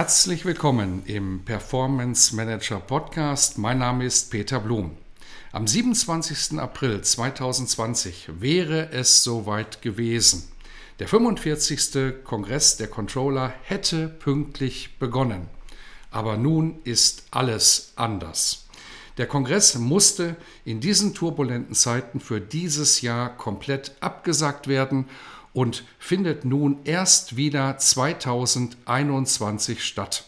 Herzlich willkommen im Performance Manager Podcast. Mein Name ist Peter Blum. Am 27. April 2020 wäre es soweit gewesen. Der 45. Kongress der Controller hätte pünktlich begonnen. Aber nun ist alles anders. Der Kongress musste in diesen turbulenten Zeiten für dieses Jahr komplett abgesagt werden und findet nun erst wieder 2021 statt.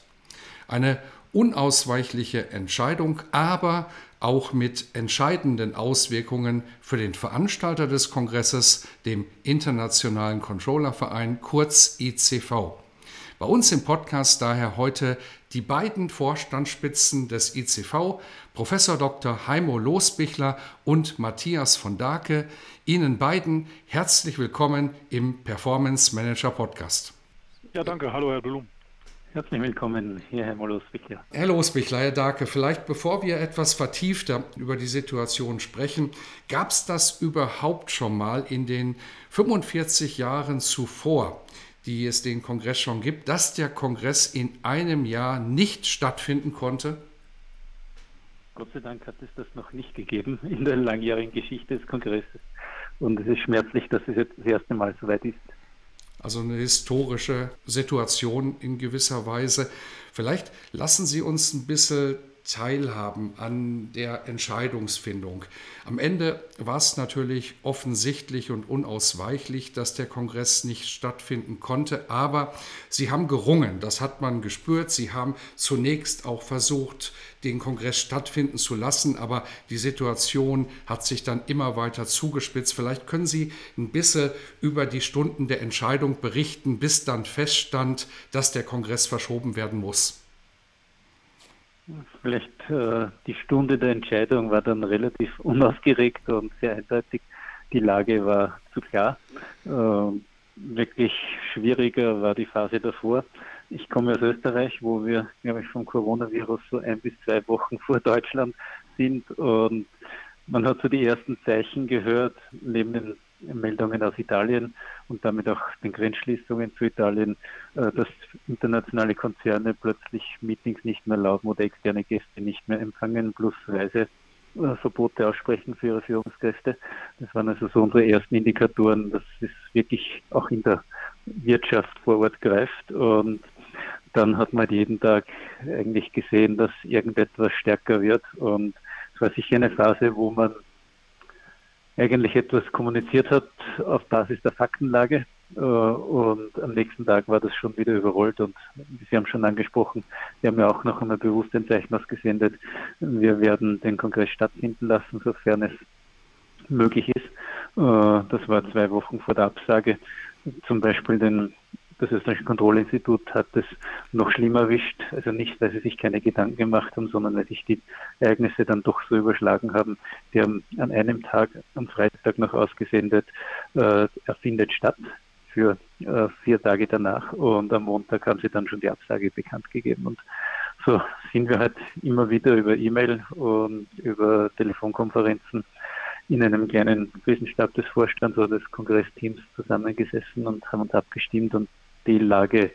Eine unausweichliche Entscheidung, aber auch mit entscheidenden Auswirkungen für den Veranstalter des Kongresses, dem Internationalen Controllerverein, kurz ICV. Bei uns im Podcast daher heute die beiden Vorstandsspitzen des ICV, Professor Dr. Heimo Losbichler und Matthias von Dake. Ihnen beiden herzlich willkommen im Performance Manager Podcast. Ja, danke. Hallo, Herr Blum. Herzlich willkommen hier, Herr Losbichler. Herr Losbichler, Herr Dake, vielleicht bevor wir etwas vertiefter über die Situation sprechen, gab es das überhaupt schon mal in den 45 Jahren zuvor? Die es den Kongress schon gibt, dass der Kongress in einem Jahr nicht stattfinden konnte? Gott sei Dank hat es das noch nicht gegeben in der langjährigen Geschichte des Kongresses. Und es ist schmerzlich, dass es jetzt das erste Mal soweit ist. Also eine historische Situation in gewisser Weise. Vielleicht lassen Sie uns ein bisschen teilhaben an der Entscheidungsfindung. Am Ende war es natürlich offensichtlich und unausweichlich, dass der Kongress nicht stattfinden konnte, aber sie haben gerungen, das hat man gespürt. Sie haben zunächst auch versucht, den Kongress stattfinden zu lassen, aber die Situation hat sich dann immer weiter zugespitzt. Vielleicht können Sie ein bisschen über die Stunden der Entscheidung berichten, bis dann feststand, dass der Kongress verschoben werden muss. Vielleicht äh, die Stunde der Entscheidung war dann relativ unausgeregt und sehr eindeutig. Die Lage war zu klar. Äh, wirklich schwieriger war die Phase davor. Ich komme aus Österreich, wo wir, glaube ich, vom Coronavirus so ein bis zwei Wochen vor Deutschland sind und man hat so die ersten Zeichen gehört, neben den Meldungen aus Italien und damit auch den Grenzschließungen zu Italien, äh, dass internationale Konzerne plötzlich Meetings nicht mehr erlauben oder externe Gäste nicht mehr empfangen, plus Reiseverbote aussprechen für ihre Führungskräfte. Das waren also so unsere ersten Indikatoren, dass es wirklich auch in der Wirtschaft vor Ort greift. Und dann hat man jeden Tag eigentlich gesehen, dass irgendetwas stärker wird. Und es war sicher eine Phase, wo man eigentlich etwas kommuniziert hat auf Basis der Faktenlage. Äh, und am nächsten Tag war das schon wieder überrollt. Und Sie haben schon angesprochen, wir haben ja auch noch einmal bewusst ein Zeichen ausgesendet. Wir werden den Kongress stattfinden lassen, sofern es möglich ist. Äh, das war zwei Wochen vor der Absage. Zum Beispiel den das österreichische Kontrollinstitut hat es noch schlimmer erwischt. Also nicht, weil sie sich keine Gedanken gemacht haben, sondern weil sich die Ereignisse dann doch so überschlagen haben. Die haben an einem Tag, am Freitag noch ausgesendet, äh, er findet statt für äh, vier Tage danach und am Montag haben sie dann schon die Absage bekannt gegeben. Und so sind wir halt immer wieder über E-Mail und über Telefonkonferenzen in einem kleinen Wissenschaft des Vorstands oder des Kongressteams zusammengesessen und haben uns abgestimmt und die Lage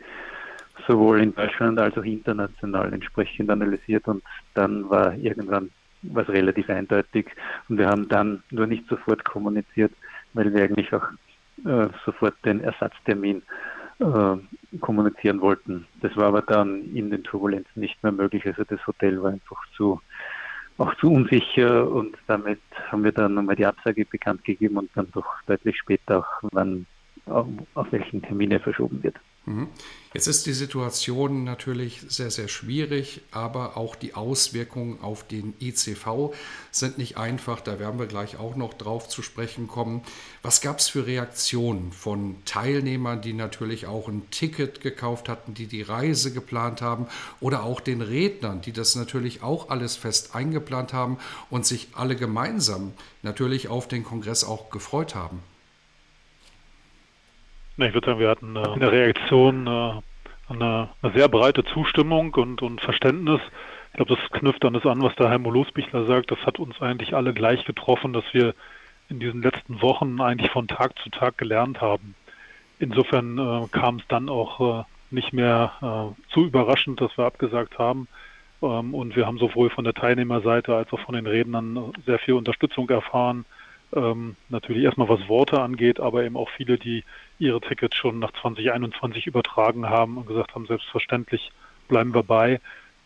sowohl in Deutschland als auch international entsprechend analysiert und dann war irgendwann was relativ eindeutig und wir haben dann nur nicht sofort kommuniziert, weil wir eigentlich auch äh, sofort den Ersatztermin äh, kommunizieren wollten. Das war aber dann in den Turbulenzen nicht mehr möglich. Also das Hotel war einfach zu auch zu unsicher und damit haben wir dann nochmal die Absage bekannt gegeben und dann doch deutlich später auch, wann auf welchen Termin er verschoben wird. Mhm. Jetzt ist die Situation natürlich sehr, sehr schwierig, aber auch die Auswirkungen auf den ICV sind nicht einfach. Da werden wir gleich auch noch drauf zu sprechen kommen. Was gab es für Reaktionen von Teilnehmern, die natürlich auch ein Ticket gekauft hatten, die die Reise geplant haben oder auch den Rednern, die das natürlich auch alles fest eingeplant haben und sich alle gemeinsam natürlich auf den Kongress auch gefreut haben? Ich würde sagen, wir hatten äh, eine Reaktion, äh, eine, eine, sehr breite Zustimmung und, und Verständnis. Ich glaube, das knüpft an das an, was der Heimo Losbichler sagt. Das hat uns eigentlich alle gleich getroffen, dass wir in diesen letzten Wochen eigentlich von Tag zu Tag gelernt haben. Insofern äh, kam es dann auch äh, nicht mehr äh, zu überraschend, dass wir abgesagt haben. Ähm, und wir haben sowohl von der Teilnehmerseite als auch von den Rednern sehr viel Unterstützung erfahren ähm, natürlich erstmal was Worte angeht, aber eben auch viele, die ihre Tickets schon nach 2021 übertragen haben und gesagt haben, selbstverständlich bleiben wir bei.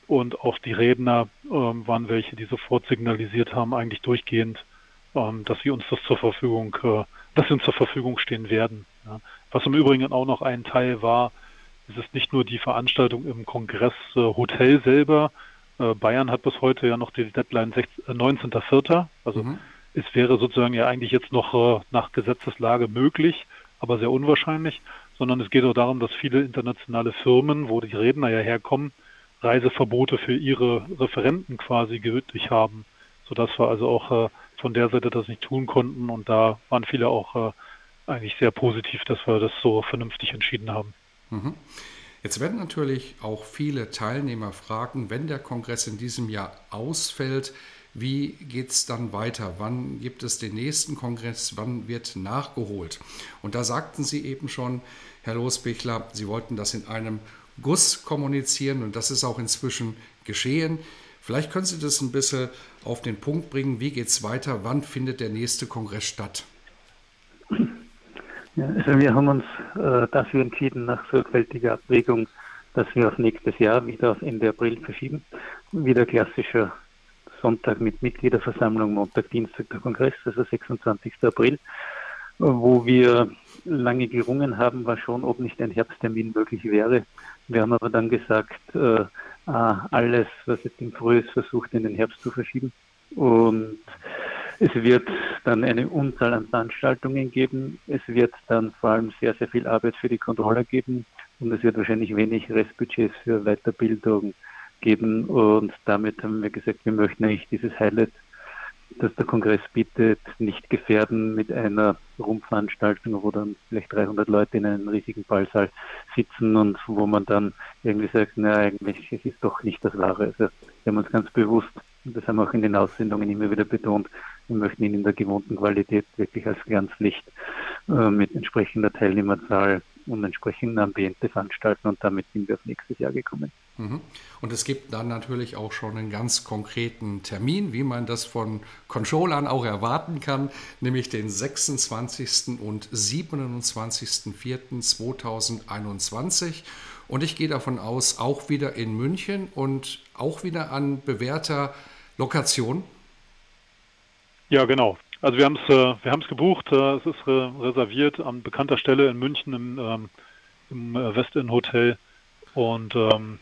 Und auch die Redner ähm, waren welche, die sofort signalisiert haben, eigentlich durchgehend, ähm, dass sie uns das zur Verfügung, äh, dass sie uns zur Verfügung stehen werden. Ja. Was im Übrigen auch noch ein Teil war, es ist nicht nur die Veranstaltung im Kongresshotel äh, selber. Äh, Bayern hat bis heute ja noch die Deadline 19.04., äh, also mhm es wäre sozusagen ja eigentlich jetzt noch äh, nach Gesetzeslage möglich, aber sehr unwahrscheinlich, sondern es geht auch darum, dass viele internationale Firmen, wo die Redner ja herkommen, Reiseverbote für ihre Referenten quasi gültig haben, sodass wir also auch äh, von der Seite das nicht tun konnten und da waren viele auch äh, eigentlich sehr positiv, dass wir das so vernünftig entschieden haben. Mhm. Jetzt werden natürlich auch viele Teilnehmer fragen, wenn der Kongress in diesem Jahr ausfällt, wie geht es dann weiter? Wann gibt es den nächsten Kongress? Wann wird nachgeholt? Und da sagten Sie eben schon, Herr Losbichler, Sie wollten das in einem Guss kommunizieren und das ist auch inzwischen geschehen. Vielleicht können Sie das ein bisschen auf den Punkt bringen. Wie geht es weiter? Wann findet der nächste Kongress statt? Ja, also wir haben uns äh, dafür entschieden, nach sorgfältiger Abwägung, dass wir auf nächstes Jahr wieder auf Ende April verschieben. Wieder klassischer Sonntag mit Mitgliederversammlung, Montag, Dienstag der Kongress, also 26. April. Wo wir lange gerungen haben, war schon, ob nicht ein Herbsttermin möglich wäre. Wir haben aber dann gesagt, äh, alles, was jetzt im Frühjahr ist, versucht in den Herbst zu verschieben. Und es wird dann eine Unzahl an Veranstaltungen geben. Es wird dann vor allem sehr, sehr viel Arbeit für die Controller geben. Und es wird wahrscheinlich wenig Restbudgets für Weiterbildung geben und damit haben wir gesagt, wir möchten eigentlich dieses Highlight, das der Kongress bietet, nicht gefährden mit einer Rumpfveranstaltung, wo dann vielleicht 300 Leute in einem riesigen Ballsaal sitzen und wo man dann irgendwie sagt, na eigentlich es ist doch nicht das Wahre. Also wir haben uns ganz bewusst, und das haben wir auch in den Aussendungen immer wieder betont, wir möchten ihn in der gewohnten Qualität wirklich als Glanzlicht äh, mit entsprechender Teilnehmerzahl und entsprechenden Ambiente veranstalten und damit sind wir auf nächstes Jahr gekommen. Mhm. Und es gibt dann natürlich auch schon einen ganz konkreten Termin, wie man das von Controllern auch erwarten kann, nämlich den 26. und 27.04.2021. Und ich gehe davon aus, auch wieder in München und auch wieder an bewährter Lokation. Ja, genau. Also wir haben es äh, wir gebucht, äh, es ist reserviert an bekannter Stelle in München im, ähm, im äh, Westin Hotel und ähm,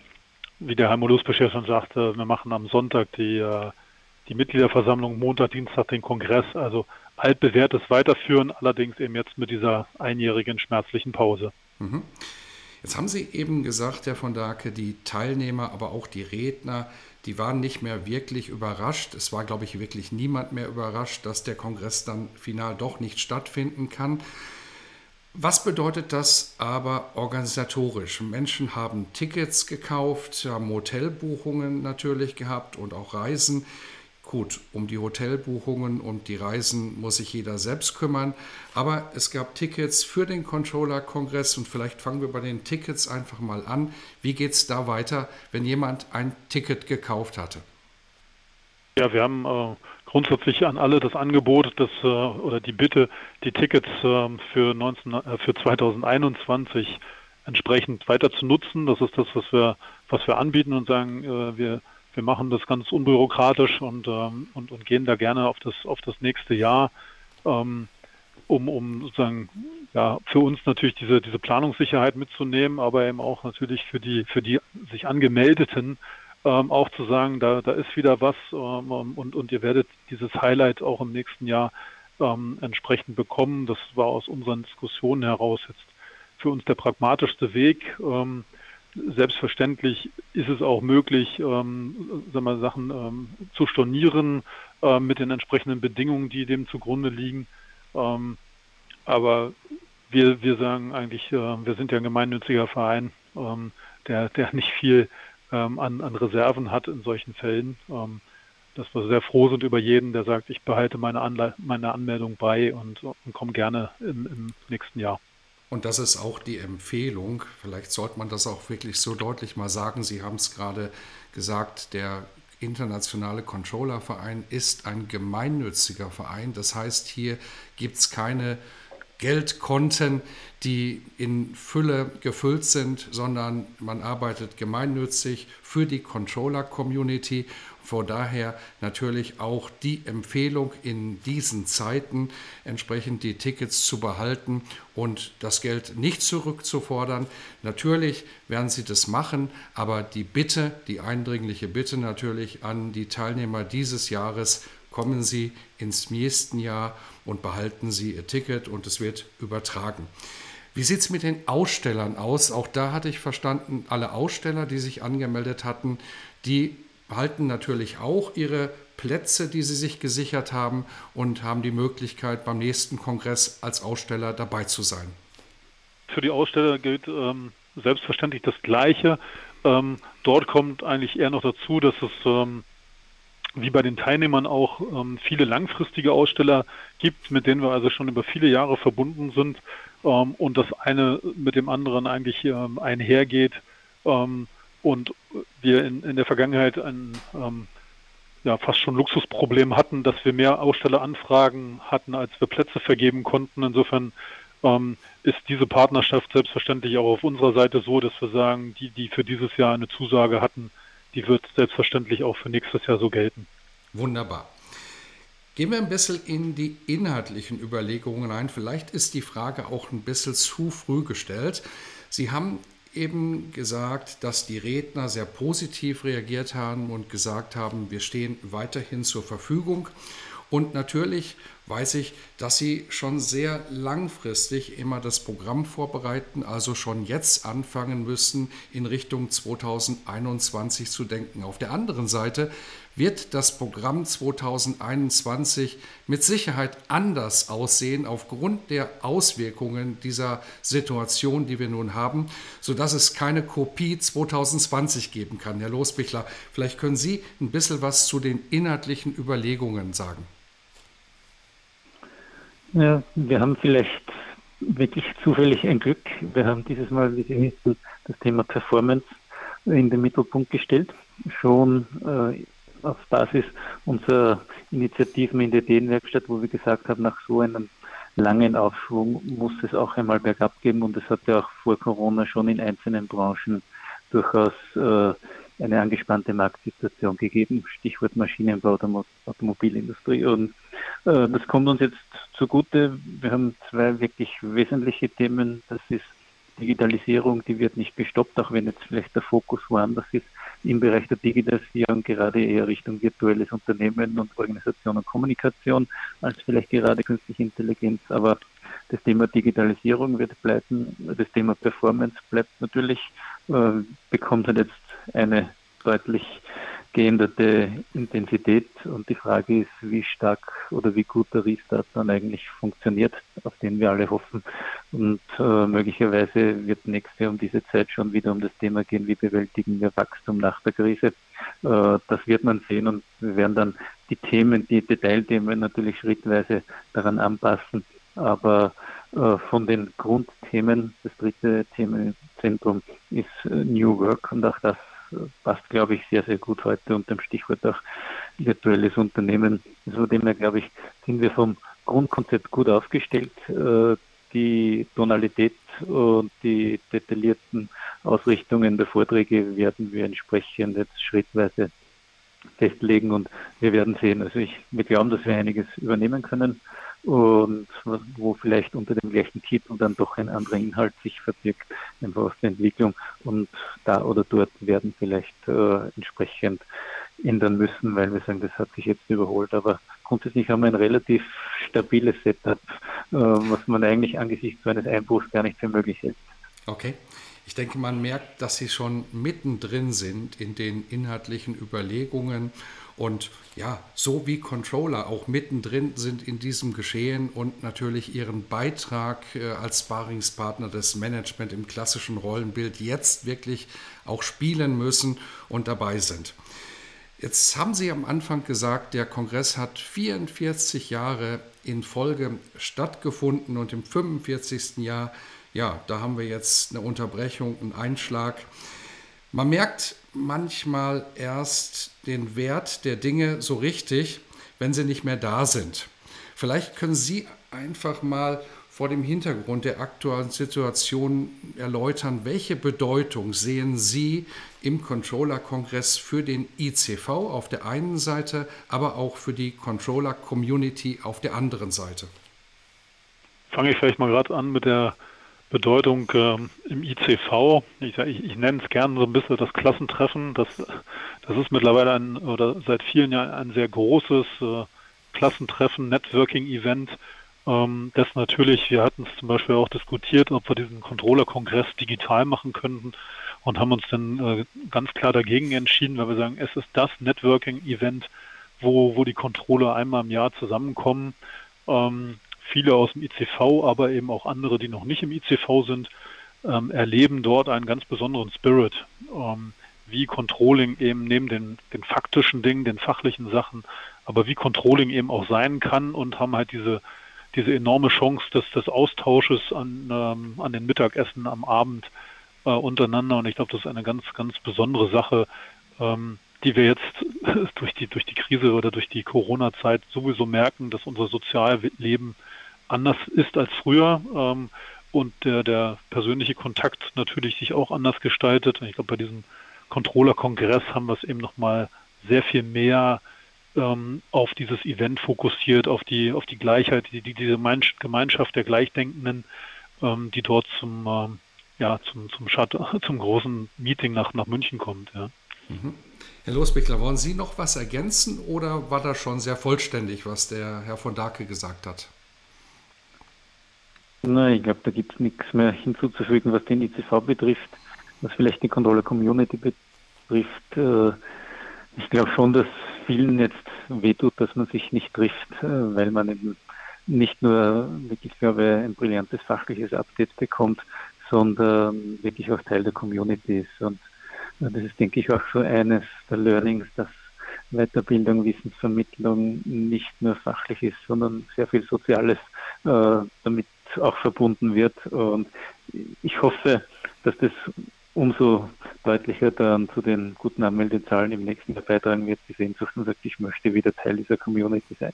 wie der Herr Molusbecher schon sagte, wir machen am Sonntag die, äh, die Mitgliederversammlung, Montag, Dienstag den Kongress. Also altbewährtes Weiterführen, allerdings eben jetzt mit dieser einjährigen schmerzlichen Pause. Mhm. Jetzt haben Sie eben gesagt, Herr von Dake, die Teilnehmer, aber auch die Redner, die waren nicht mehr wirklich überrascht. Es war, glaube ich, wirklich niemand mehr überrascht, dass der Kongress dann final doch nicht stattfinden kann. Was bedeutet das aber organisatorisch? Menschen haben Tickets gekauft, haben Hotelbuchungen natürlich gehabt und auch Reisen. Gut, um die Hotelbuchungen und die Reisen muss sich jeder selbst kümmern. Aber es gab Tickets für den Controller-Kongress und vielleicht fangen wir bei den Tickets einfach mal an. Wie geht es da weiter, wenn jemand ein Ticket gekauft hatte? Ja, wir haben äh, grundsätzlich an alle das Angebot das, äh, oder die Bitte, die Tickets äh, für, 19, äh, für 2021 entsprechend weiter zu nutzen. Das ist das, was wir, was wir anbieten und sagen, äh, wir, wir machen das ganz unbürokratisch und, ähm, und, und gehen da gerne auf das, auf das nächste Jahr, ähm, um, um sozusagen ja, für uns natürlich diese, diese Planungssicherheit mitzunehmen, aber eben auch natürlich für die, für die sich angemeldeten ähm, auch zu sagen, da, da ist wieder was ähm, und, und ihr werdet dieses Highlight auch im nächsten Jahr ähm, entsprechend bekommen. Das war aus unseren Diskussionen heraus jetzt für uns der pragmatischste Weg. Ähm, selbstverständlich ist es auch möglich, ähm, sagen wir, Sachen ähm, zu stornieren äh, mit den entsprechenden Bedingungen, die dem zugrunde liegen. Ähm, aber wir, wir sagen eigentlich, äh, wir sind ja ein gemeinnütziger Verein, ähm, der, der nicht viel ähm, an, an Reserven hat in solchen Fällen. Ähm, dass wir sehr froh sind über jeden, der sagt, ich behalte meine, Anle meine Anmeldung bei und, und komme gerne im, im nächsten Jahr. Und das ist auch die Empfehlung. Vielleicht sollte man das auch wirklich so deutlich mal sagen. Sie haben es gerade gesagt, der internationale Controllerverein ist ein gemeinnütziger Verein. Das heißt, hier gibt es keine Geldkonten, die in Fülle gefüllt sind, sondern man arbeitet gemeinnützig für die Controller-Community. Von daher natürlich auch die Empfehlung in diesen Zeiten entsprechend die Tickets zu behalten und das Geld nicht zurückzufordern. Natürlich werden Sie das machen, aber die Bitte, die eindringliche Bitte natürlich an die Teilnehmer dieses Jahres, kommen Sie ins nächsten Jahr und behalten Sie Ihr Ticket und es wird übertragen. Wie sieht es mit den Ausstellern aus? Auch da hatte ich verstanden, alle Aussteller, die sich angemeldet hatten, die behalten natürlich auch ihre Plätze, die sie sich gesichert haben und haben die Möglichkeit, beim nächsten Kongress als Aussteller dabei zu sein. Für die Aussteller gilt ähm, selbstverständlich das Gleiche. Ähm, dort kommt eigentlich eher noch dazu, dass es ähm, wie bei den Teilnehmern auch ähm, viele langfristige Aussteller gibt, mit denen wir also schon über viele Jahre verbunden sind ähm, und das eine mit dem anderen eigentlich ähm, einhergeht ähm, und wir in, in der Vergangenheit ein ähm, ja, fast schon Luxusproblem hatten, dass wir mehr Ausstelleranfragen hatten, als wir Plätze vergeben konnten. Insofern ähm, ist diese Partnerschaft selbstverständlich auch auf unserer Seite so, dass wir sagen, die, die für dieses Jahr eine Zusage hatten, die wird selbstverständlich auch für nächstes Jahr so gelten. Wunderbar. Gehen wir ein bisschen in die inhaltlichen Überlegungen ein. Vielleicht ist die Frage auch ein bisschen zu früh gestellt. Sie haben eben gesagt, dass die Redner sehr positiv reagiert haben und gesagt haben, wir stehen weiterhin zur Verfügung. Und natürlich weiß ich, dass Sie schon sehr langfristig immer das Programm vorbereiten, also schon jetzt anfangen müssen, in Richtung 2021 zu denken. Auf der anderen Seite wird das Programm 2021 mit Sicherheit anders aussehen aufgrund der Auswirkungen dieser Situation, die wir nun haben, sodass es keine Kopie 2020 geben kann. Herr Losbichler, vielleicht können Sie ein bisschen was zu den inhaltlichen Überlegungen sagen. Ja, wir haben vielleicht wirklich zufällig ein Glück. Wir haben dieses Mal, wie Sie wissen, das Thema Performance in den Mittelpunkt gestellt. Schon äh, auf Basis unserer Initiativen in der Ideenwerkstatt, wo wir gesagt haben, nach so einem langen Aufschwung muss es auch einmal bergab geben und es hat ja auch vor Corona schon in einzelnen Branchen durchaus äh, eine angespannte Marktsituation gegeben, Stichwort Maschinenbau der Automobilindustrie. Und äh, das kommt uns jetzt zugute. Wir haben zwei wirklich wesentliche Themen. Das ist Digitalisierung, die wird nicht gestoppt, auch wenn jetzt vielleicht der Fokus woanders ist im Bereich der Digitalisierung, gerade eher Richtung virtuelles Unternehmen und Organisation und Kommunikation, als vielleicht gerade künstliche Intelligenz. Aber das Thema Digitalisierung wird bleiben, das Thema Performance bleibt natürlich, äh, bekommt halt jetzt eine deutlich geänderte Intensität und die Frage ist, wie stark oder wie gut der Restart dann eigentlich funktioniert, auf den wir alle hoffen. Und äh, möglicherweise wird nächstes Jahr um diese Zeit schon wieder um das Thema gehen, wie bewältigen wir Wachstum nach der Krise. Äh, das wird man sehen und wir werden dann die Themen, die Detailthemen natürlich schrittweise daran anpassen. Aber äh, von den Grundthemen, das dritte Themenzentrum ist äh, New Work und auch das passt, glaube ich, sehr, sehr gut heute unter dem Stichwort auch virtuelles Unternehmen. Also von dem her, glaube ich, sind wir vom Grundkonzept gut aufgestellt. Äh, die Tonalität und die detaillierten Ausrichtungen der Vorträge werden wir entsprechend jetzt schrittweise festlegen und wir werden sehen. Also ich, wir glauben, dass wir einiges übernehmen können und wo vielleicht unter dem gleichen Titel dann doch ein anderer Inhalt sich verbirgt, einfach aus der Entwicklung und da oder dort werden vielleicht äh, entsprechend ändern müssen, weil wir sagen, das hat sich jetzt überholt. Aber grundsätzlich haben wir ein relativ stabiles Setup, äh, was man eigentlich angesichts so eines Einbruchs gar nicht für möglich hält. Okay. Ich denke, man merkt, dass Sie schon mittendrin sind in den inhaltlichen Überlegungen und ja, so wie Controller auch mittendrin sind in diesem Geschehen und natürlich ihren Beitrag äh, als Sparingspartner des Management im klassischen Rollenbild jetzt wirklich auch spielen müssen und dabei sind. Jetzt haben Sie am Anfang gesagt, der Kongress hat 44 Jahre in Folge stattgefunden und im 45. Jahr, ja, da haben wir jetzt eine Unterbrechung, einen Einschlag. Man merkt manchmal erst den Wert der Dinge so richtig, wenn sie nicht mehr da sind. Vielleicht können Sie einfach mal vor dem Hintergrund der aktuellen Situation erläutern, welche Bedeutung sehen Sie im Controller-Kongress für den ICV auf der einen Seite, aber auch für die Controller-Community auf der anderen Seite? Fange ich vielleicht mal gerade an mit der Bedeutung äh, im ICV. Ich, ich, ich nenne es gerne so ein bisschen das Klassentreffen. Das, das ist mittlerweile ein oder seit vielen Jahren ein sehr großes äh, Klassentreffen, Networking-Event ähm, das natürlich, wir hatten es zum Beispiel auch diskutiert, ob wir diesen Controller-Kongress digital machen könnten und haben uns dann äh, ganz klar dagegen entschieden, weil wir sagen, es ist das Networking-Event, wo, wo die Controller einmal im Jahr zusammenkommen. Ähm, viele aus dem ICV, aber eben auch andere, die noch nicht im ICV sind, ähm, erleben dort einen ganz besonderen Spirit, ähm, wie Controlling eben neben den, den faktischen Dingen, den fachlichen Sachen, aber wie Controlling eben auch sein kann und haben halt diese diese enorme Chance des, des Austausches an, ähm, an den Mittagessen am Abend äh, untereinander. Und ich glaube, das ist eine ganz, ganz besondere Sache, ähm, die wir jetzt durch die, durch die Krise oder durch die Corona-Zeit sowieso merken, dass unser Sozialleben anders ist als früher. Ähm, und der, der persönliche Kontakt natürlich sich auch anders gestaltet. Und ich glaube, bei diesem Controller-Kongress haben wir es eben nochmal sehr viel mehr ähm, auf dieses Event fokussiert, auf die, auf die Gleichheit, die, die diese Gemeinschaft der Gleichdenkenden, ähm, die dort zum, ähm, ja, zum, zum, Schat zum großen Meeting nach, nach München kommt. Ja. Mhm. Herr Losbichler, wollen Sie noch was ergänzen oder war das schon sehr vollständig, was der Herr von Dake gesagt hat? Nein, ich glaube, da gibt es nichts mehr hinzuzufügen, was den ICV betrifft, was vielleicht die Controller Community betrifft. Äh, ich glaube schon, dass vielen jetzt wehtut, dass man sich nicht trifft, äh, weil man eben nicht nur wirklich, glaube ich, ein brillantes fachliches Update bekommt, sondern wirklich auch Teil der Community ist. Und äh, das ist, denke ich, auch so eines der Learnings, dass Weiterbildung, Wissensvermittlung nicht nur fachlich ist, sondern sehr viel Soziales äh, damit auch verbunden wird. Und ich hoffe, dass das umso deutlicher dann zu den guten Anmeldezahlen im nächsten Jahr beitragen wird, die Sehnsucht und sagt, ich möchte wieder Teil dieser Community sein.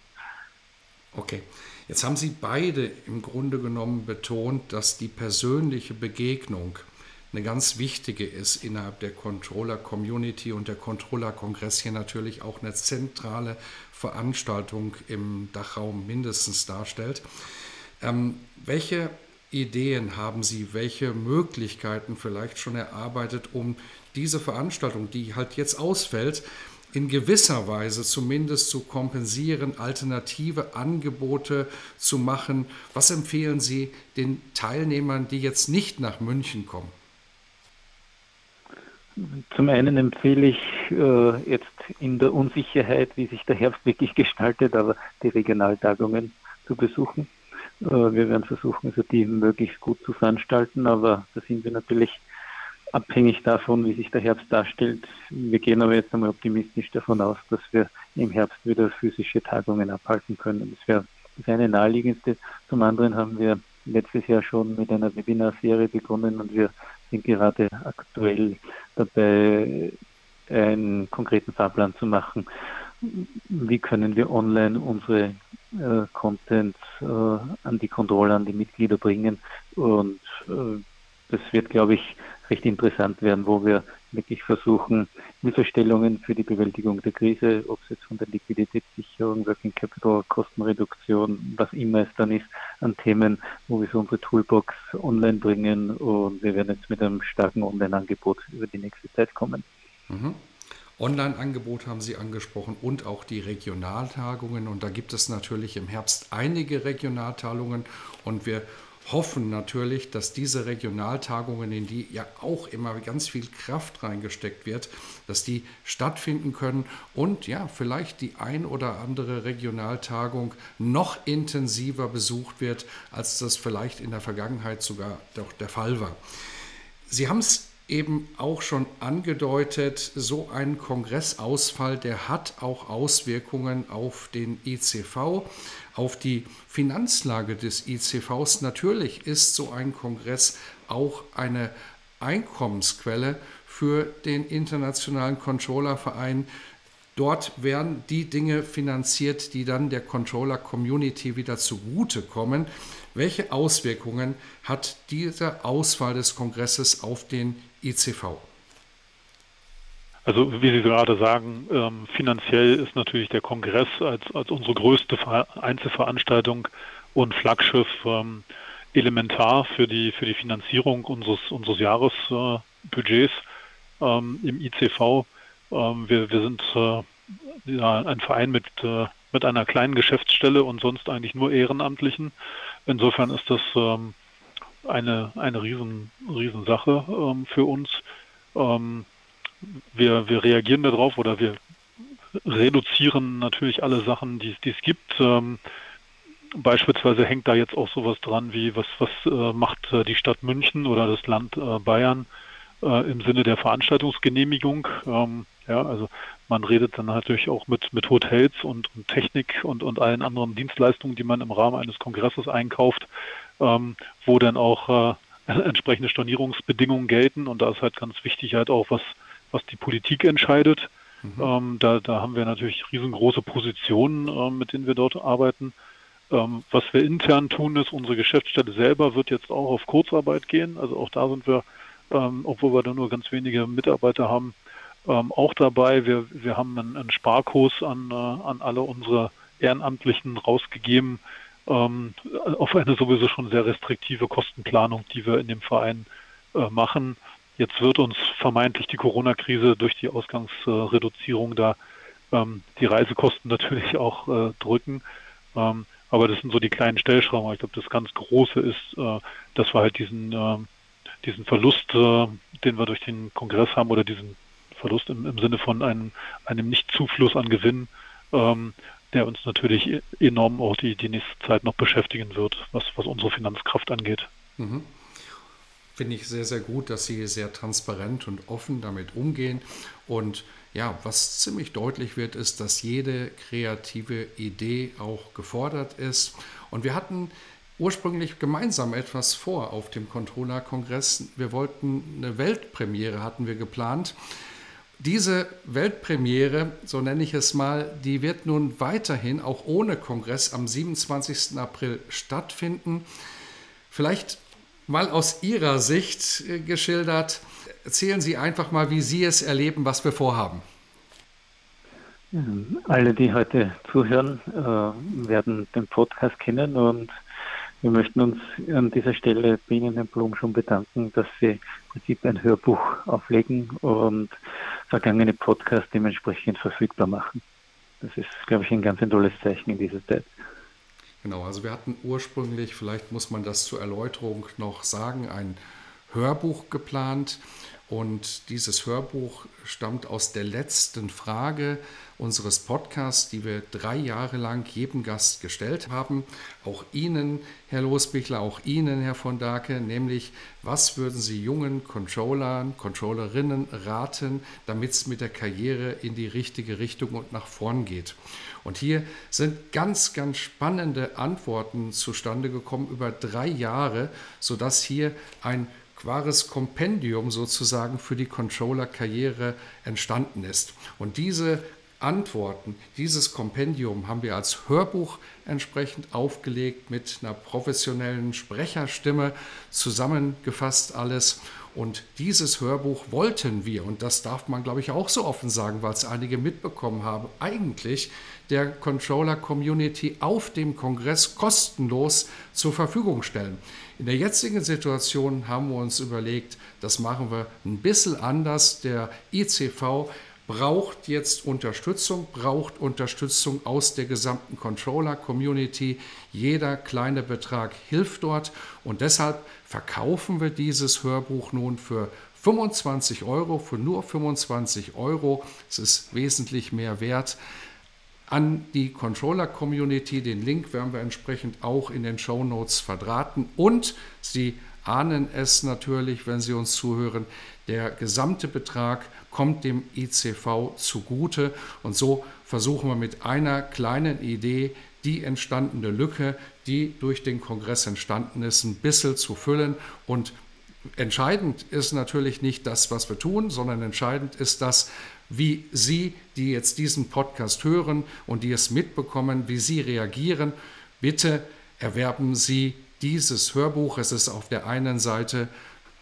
Okay. Jetzt haben Sie beide im Grunde genommen betont, dass die persönliche Begegnung eine ganz wichtige ist innerhalb der Controller-Community und der Controller-Kongress hier natürlich auch eine zentrale Veranstaltung im Dachraum mindestens darstellt. Ähm, welche Ideen haben Sie? Welche Möglichkeiten vielleicht schon erarbeitet, um diese Veranstaltung, die halt jetzt ausfällt, in gewisser Weise zumindest zu kompensieren, alternative Angebote zu machen? Was empfehlen Sie den Teilnehmern, die jetzt nicht nach München kommen? Zum einen empfehle ich äh, jetzt in der Unsicherheit, wie sich der Herbst wirklich gestaltet, aber die Regionaltagungen zu besuchen. Äh, wir werden versuchen, also die möglichst gut zu veranstalten, aber da sind wir natürlich abhängig davon, wie sich der Herbst darstellt. Wir gehen aber jetzt einmal optimistisch davon aus, dass wir im Herbst wieder physische Tagungen abhalten können. Das wäre das eine naheliegendste. Zum anderen haben wir letztes Jahr schon mit einer Webinarserie begonnen und wir sind gerade aktuell dabei, einen konkreten Fahrplan zu machen. Wie können wir online unsere äh, Content äh, an die Kontrolle, an die Mitglieder bringen. Und äh, das wird, glaube ich, recht interessant werden, wo wir wirklich versuchen, Hilfestellungen für die Bewältigung der Krise, ob es jetzt von der Liquiditätssicherung, Working Capital, Kostenreduktion, was immer es dann ist, an Themen, wo wir so unsere Toolbox online bringen und wir werden jetzt mit einem starken Online-Angebot über die nächste Zeit kommen. Mhm. Online-Angebot haben Sie angesprochen und auch die Regionaltagungen. Und da gibt es natürlich im Herbst einige Regionaltagungen und wir hoffen natürlich, dass diese Regionaltagungen, in die ja auch immer ganz viel Kraft reingesteckt wird, dass die stattfinden können und ja, vielleicht die ein oder andere Regionaltagung noch intensiver besucht wird, als das vielleicht in der Vergangenheit sogar doch der Fall war. Sie haben es eben auch schon angedeutet, so ein Kongressausfall, der hat auch Auswirkungen auf den ICV, auf die Finanzlage des ICVs. Natürlich ist so ein Kongress auch eine Einkommensquelle für den Internationalen Controllerverein. Dort werden die Dinge finanziert, die dann der Controller-Community wieder zugutekommen. Welche Auswirkungen hat dieser Ausfall des Kongresses auf den ICV? Also wie Sie gerade sagen, ähm, finanziell ist natürlich der Kongress als, als unsere größte Einzelveranstaltung und Flaggschiff ähm, elementar für die, für die Finanzierung unseres, unseres Jahresbudgets äh, ähm, im ICV. Ähm, wir, wir sind äh, ja, ein Verein mit, äh, mit einer kleinen Geschäftsstelle und sonst eigentlich nur Ehrenamtlichen. Insofern ist das ähm, eine, eine riesen, riesen Sache ähm, für uns. Ähm, wir, wir reagieren darauf oder wir reduzieren natürlich alle Sachen, die, es gibt. Ähm, beispielsweise hängt da jetzt auch sowas dran wie, was, was äh, macht äh, die Stadt München oder das Land äh, Bayern äh, im Sinne der Veranstaltungsgenehmigung. Ähm, ja, also man redet dann natürlich auch mit, mit Hotels und, und Technik und, und allen anderen Dienstleistungen, die man im Rahmen eines Kongresses einkauft, ähm, wo dann auch äh, entsprechende Stornierungsbedingungen gelten. Und da ist halt ganz wichtig halt auch, was, was die Politik entscheidet. Mhm. Ähm, da, da haben wir natürlich riesengroße Positionen, äh, mit denen wir dort arbeiten. Ähm, was wir intern tun, ist, unsere Geschäftsstelle selber wird jetzt auch auf Kurzarbeit gehen. Also auch da sind wir, ähm, obwohl wir da nur ganz wenige Mitarbeiter haben, ähm, auch dabei. Wir, wir haben einen, einen Sparkurs an, äh, an alle unsere Ehrenamtlichen rausgegeben, ähm, auf eine sowieso schon sehr restriktive Kostenplanung, die wir in dem Verein äh, machen. Jetzt wird uns vermeintlich die Corona-Krise durch die Ausgangsreduzierung da ähm, die Reisekosten natürlich auch äh, drücken. Ähm, aber das sind so die kleinen Stellschrauben. Ich glaube, das ganz Große ist, äh, dass wir halt diesen, äh, diesen Verlust, äh, den wir durch den Kongress haben oder diesen Verlust im, im Sinne von einem, einem Nicht-Zufluss an Gewinn, ähm, der uns natürlich e-, enorm auch die, die nächste Zeit noch beschäftigen wird, was, was unsere Finanzkraft angeht. Mhm. Finde ich sehr, sehr gut, dass Sie sehr transparent und offen damit umgehen. Und ja, was ziemlich deutlich wird, ist, dass jede kreative Idee auch gefordert ist. Und wir hatten ursprünglich gemeinsam etwas vor auf dem Controller-Kongress. Wir wollten eine Weltpremiere, hatten wir geplant. Diese Weltpremiere, so nenne ich es mal, die wird nun weiterhin auch ohne Kongress am 27. April stattfinden. Vielleicht mal aus Ihrer Sicht äh, geschildert. Erzählen Sie einfach mal, wie Sie es erleben, was wir vorhaben. Alle, die heute zuhören, äh, werden den Podcast kennen und wir möchten uns an dieser Stelle bei Ihnen, Herr Blum, schon bedanken, dass Sie im Prinzip ein Hörbuch auflegen und vergangene Podcasts dementsprechend verfügbar machen. Das ist, glaube ich, ein ganz ein tolles Zeichen in dieser Zeit. Genau, also wir hatten ursprünglich, vielleicht muss man das zur Erläuterung noch sagen, ein Hörbuch geplant. Und dieses Hörbuch stammt aus der letzten Frage unseres Podcasts, die wir drei Jahre lang jedem Gast gestellt haben. Auch Ihnen, Herr Losbichler, auch Ihnen, Herr von Dake, nämlich, was würden Sie jungen Controllern, Controllerinnen raten, damit es mit der Karriere in die richtige Richtung und nach vorn geht? Und hier sind ganz, ganz spannende Antworten zustande gekommen über drei Jahre, sodass hier ein quares Kompendium sozusagen für die Controller-Karriere entstanden ist. Und diese Antworten, dieses Kompendium haben wir als Hörbuch entsprechend aufgelegt mit einer professionellen Sprecherstimme, zusammengefasst alles. Und dieses Hörbuch wollten wir, und das darf man, glaube ich, auch so offen sagen, weil es einige mitbekommen haben, eigentlich der Controller-Community auf dem Kongress kostenlos zur Verfügung stellen. In der jetzigen Situation haben wir uns überlegt, das machen wir ein bisschen anders. Der ICV braucht jetzt Unterstützung, braucht Unterstützung aus der gesamten Controller-Community. Jeder kleine Betrag hilft dort und deshalb verkaufen wir dieses Hörbuch nun für 25 Euro, für nur 25 Euro. Es ist wesentlich mehr wert an die Controller-Community. Den Link werden wir entsprechend auch in den Show Notes verdrahten. Und Sie ahnen es natürlich, wenn Sie uns zuhören, der gesamte Betrag kommt dem ICV zugute. Und so versuchen wir mit einer kleinen Idee die entstandene Lücke, die durch den Kongress entstanden ist, ein bisschen zu füllen. Und entscheidend ist natürlich nicht das, was wir tun, sondern entscheidend ist das, wie Sie, die jetzt diesen Podcast hören und die es mitbekommen, wie Sie reagieren. Bitte erwerben Sie dieses Hörbuch. Es ist auf der einen Seite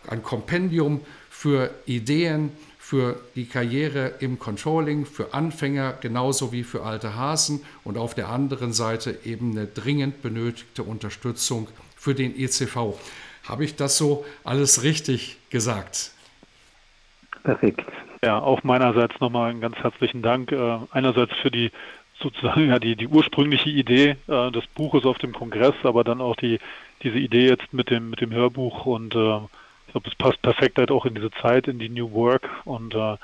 ein Kompendium für Ideen, für die Karriere im Controlling, für Anfänger genauso wie für alte Hasen und auf der anderen Seite eben eine dringend benötigte Unterstützung für den ECV. Habe ich das so alles richtig gesagt? Perfekt. Ja, auch meinerseits nochmal einen ganz herzlichen Dank. Äh, einerseits für die sozusagen ja die, die ursprüngliche Idee äh, des Buches auf dem Kongress, aber dann auch die, diese Idee jetzt mit dem, mit dem Hörbuch und äh, glaube, es passt perfekt halt auch in diese Zeit, in die New Work und äh,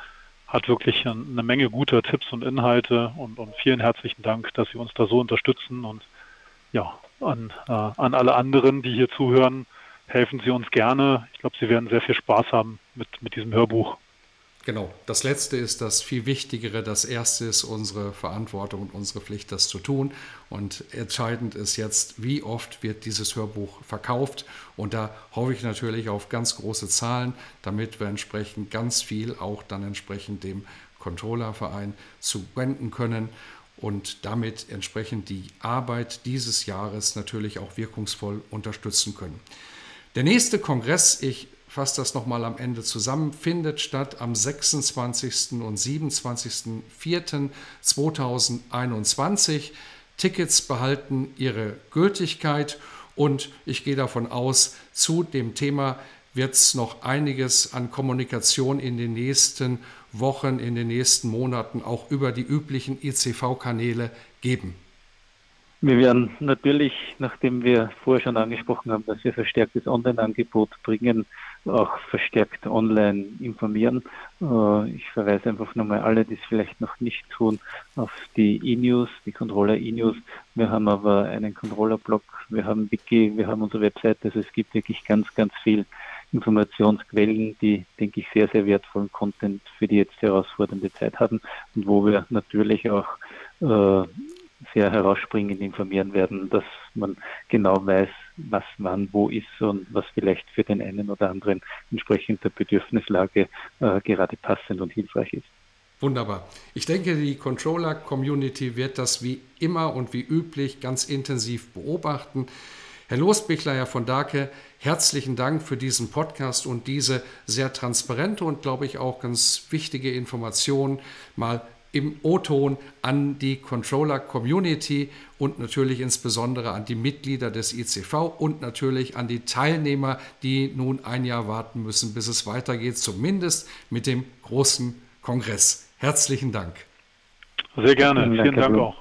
hat wirklich eine Menge guter Tipps und Inhalte und, und vielen herzlichen Dank, dass Sie uns da so unterstützen und ja, an, äh, an alle anderen, die hier zuhören, helfen Sie uns gerne. Ich glaube, Sie werden sehr viel Spaß haben mit, mit diesem Hörbuch. Genau, das Letzte ist das viel Wichtigere. Das Erste ist unsere Verantwortung und unsere Pflicht, das zu tun. Und entscheidend ist jetzt, wie oft wird dieses Hörbuch verkauft. Und da hoffe ich natürlich auf ganz große Zahlen, damit wir entsprechend ganz viel auch dann entsprechend dem Controllerverein zuwenden können und damit entsprechend die Arbeit dieses Jahres natürlich auch wirkungsvoll unterstützen können. Der nächste Kongress, ich fasse das nochmal am Ende zusammen, findet statt am 26. und 27.04.2021. Tickets behalten ihre Gültigkeit und ich gehe davon aus, zu dem Thema wird es noch einiges an Kommunikation in den nächsten Wochen, in den nächsten Monaten auch über die üblichen ICV-Kanäle geben. Wir werden natürlich, nachdem wir vorher schon angesprochen haben, dass wir verstärktes Online-Angebot bringen, auch verstärkt online informieren. Äh, ich verweise einfach nochmal alle, die es vielleicht noch nicht tun, auf die E-News, die Controller E-News. Wir haben aber einen Controller-Blog, wir haben Wiki, wir haben unsere Website. Also es gibt wirklich ganz, ganz viel Informationsquellen, die, denke ich, sehr, sehr wertvollen Content für die jetzt herausfordernde Zeit haben und wo wir natürlich auch äh, sehr herausspringend informieren werden, dass man genau weiß, was wann wo ist und was vielleicht für den einen oder anderen entsprechend der Bedürfnislage äh, gerade passend und hilfreich ist. Wunderbar. Ich denke, die Controller-Community wird das wie immer und wie üblich ganz intensiv beobachten. Herr Losbichler, von Dake, herzlichen Dank für diesen Podcast und diese sehr transparente und, glaube ich, auch ganz wichtige Information mal im O-Ton an die Controller-Community und natürlich insbesondere an die Mitglieder des ICV und natürlich an die Teilnehmer, die nun ein Jahr warten müssen, bis es weitergeht, zumindest mit dem großen Kongress. Herzlichen Dank. Sehr gerne. Vielen Dank auch.